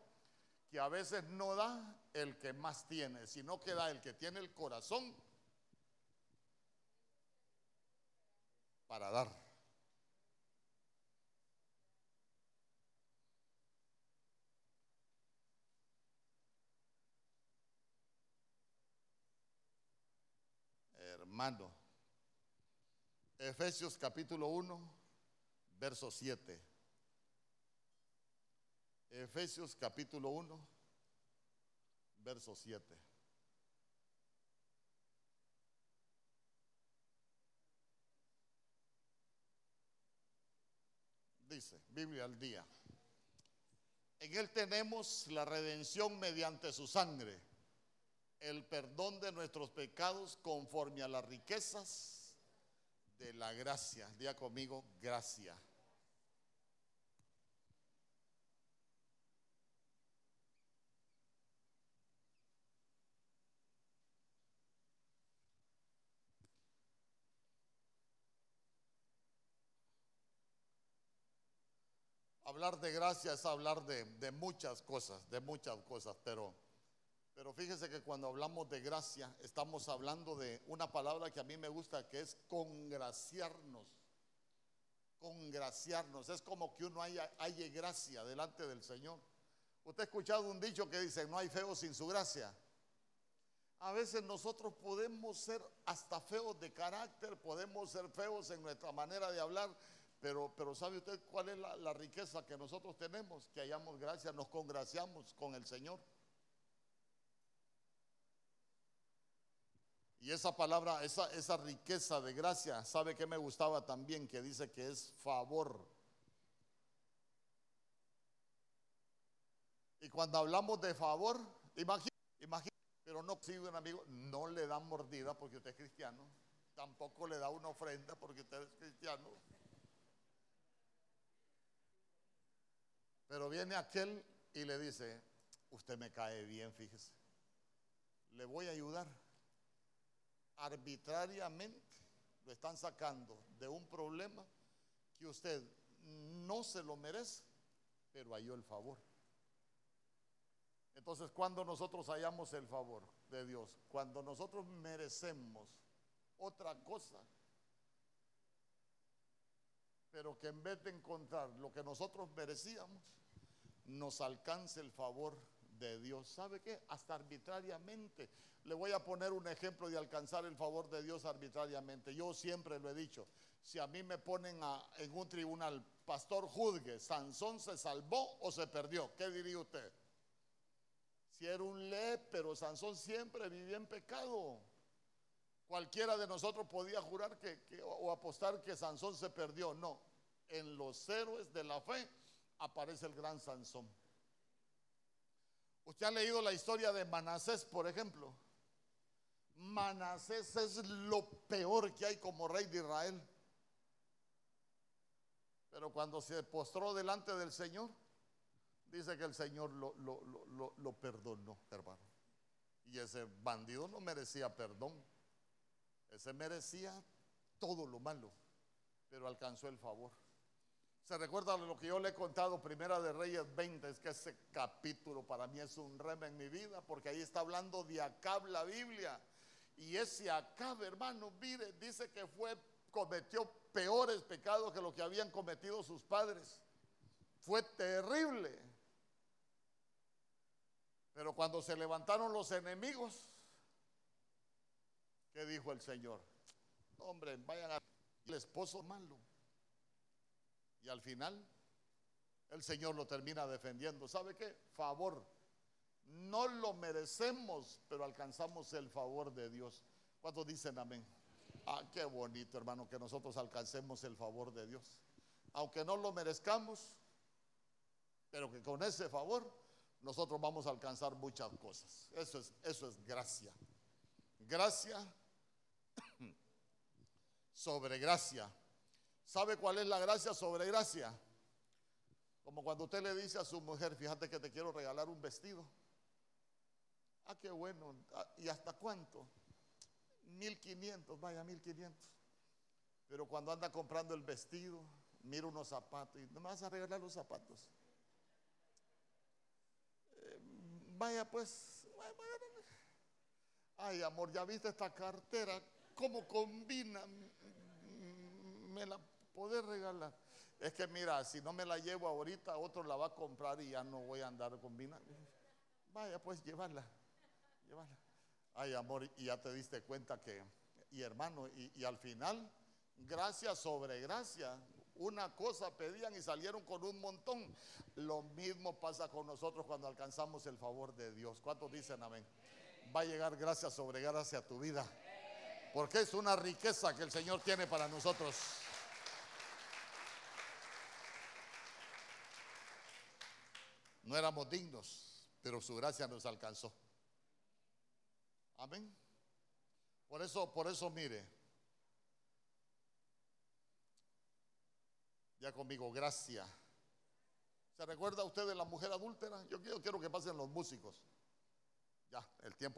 Que a veces no da el que más tiene, sino que da el que tiene el corazón para dar. Hermano, Efesios capítulo 1, verso 7. Efesios capítulo 1, verso 7. Dice, Biblia al día. En Él tenemos la redención mediante su sangre, el perdón de nuestros pecados conforme a las riquezas de la gracia. Día conmigo, gracia. Hablar de gracia es hablar de, muchas cosas, de muchas cosas, pero, pero fíjese que cuando hablamos de gracia estamos hablando de una palabra que a mí me gusta, que es congraciarnos. Congraciarnos, es como que uno haya, haya gracia delante del Señor. Usted ha escuchado un dicho que dice, no hay feo sin su gracia. A veces nosotros podemos ser hasta feos de carácter, podemos ser feos en nuestra manera de hablar, pero, pero ¿sabe usted cuál es la, riqueza que nosotros tenemos? Que hayamos gracia, nos congraciamos con el Señor. Y esa palabra, esa, esa riqueza de gracia, ¿sabe que me gustaba también? Que dice que es favor. Y cuando hablamos de favor, imagínese, imagine, pero no si un amigo, no le da mordida porque usted es cristiano, tampoco le da una ofrenda porque usted es cristiano. Pero viene aquel y le dice, usted me cae bien, fíjese. Le voy a ayudar. Arbitrariamente lo están sacando de un problema que usted no se lo merece, pero halló el favor. Entonces, cuando nosotros hallamos el favor de Dios, cuando nosotros merecemos otra cosa, pero que en vez de encontrar lo que nosotros merecíamos, nos alcance el favor de Dios. ¿Sabe qué? Hasta arbitrariamente. Le voy a poner un ejemplo de alcanzar el favor de Dios arbitrariamente. Yo siempre lo he dicho. Si a mí me ponen en un tribunal, pastor juzgue, Sansón se salvó o se perdió, ¿qué diría usted? Si era un le, pero Sansón siempre vivía en pecado. Cualquiera de nosotros podía jurar que, o apostar que Sansón se perdió. No, en los héroes de la fe aparece el gran Sansón. Usted ha leído la historia de Manasés, por ejemplo. Manasés es lo peor que hay como rey de Israel. Pero cuando se postró delante del Señor, dice que el Señor lo, lo perdonó, hermano. Y ese bandido no merecía perdón. Ese merecía todo lo malo, pero alcanzó el favor. Se recuerda lo que yo le he contado, Primera de Reyes 20, es que ese capítulo para mí es un rema en mi vida, porque ahí está hablando de Acab la Biblia. Y ese Acab, hermano, mire, dice que fue, cometió peores pecados que lo que habían cometido sus padres. Fue terrible. Pero cuando se levantaron los enemigos, ¿qué dijo el Señor? Hombre, vayan a el esposo malo. Y al final, el Señor lo termina defendiendo. ¿Sabe qué? Favor. No lo merecemos, pero alcanzamos el favor de Dios. ¿Cuántos dicen amén? Ah, qué bonito, hermano, que nosotros alcancemos el favor de Dios. Aunque no lo merezcamos, pero que con ese favor nosotros vamos a alcanzar muchas cosas. Eso es, eso es gracia. Gracia sobre gracia. ¿Sabe cuál es la gracia sobre gracia? Como cuando usted le dice a su mujer, fíjate que te quiero regalar un vestido. Ah, qué bueno. Ah, ¿Y hasta cuánto? 1500, vaya, 1500. Pero cuando anda comprando el vestido, miro unos zapatos y no me vas a regalar los zapatos. Eh, vaya pues, ay amor, ya viste esta cartera, cómo combina, me la podés regalar. Es que mira, si no me la llevo ahorita, otro la va a comprar y ya no voy a andar combinando. Vaya pues, llévala, llévala. Ay amor, y ya te diste cuenta que, y hermano, y, y al final, gracia sobre gracia, una cosa pedían y salieron con un montón. Lo mismo pasa con nosotros cuando alcanzamos el favor de Dios. ¿Cuántos dicen amén? Va a llegar gracia sobre gracia a tu vida. Porque es una riqueza que el Señor tiene para nosotros. No éramos dignos, pero su gracia nos alcanzó. Amén. Por eso, por eso mire. Ya conmigo, gracia. ¿Se recuerda usted de la mujer adúltera? Yo quiero, quiero que pasen los músicos. Ya, el tiempo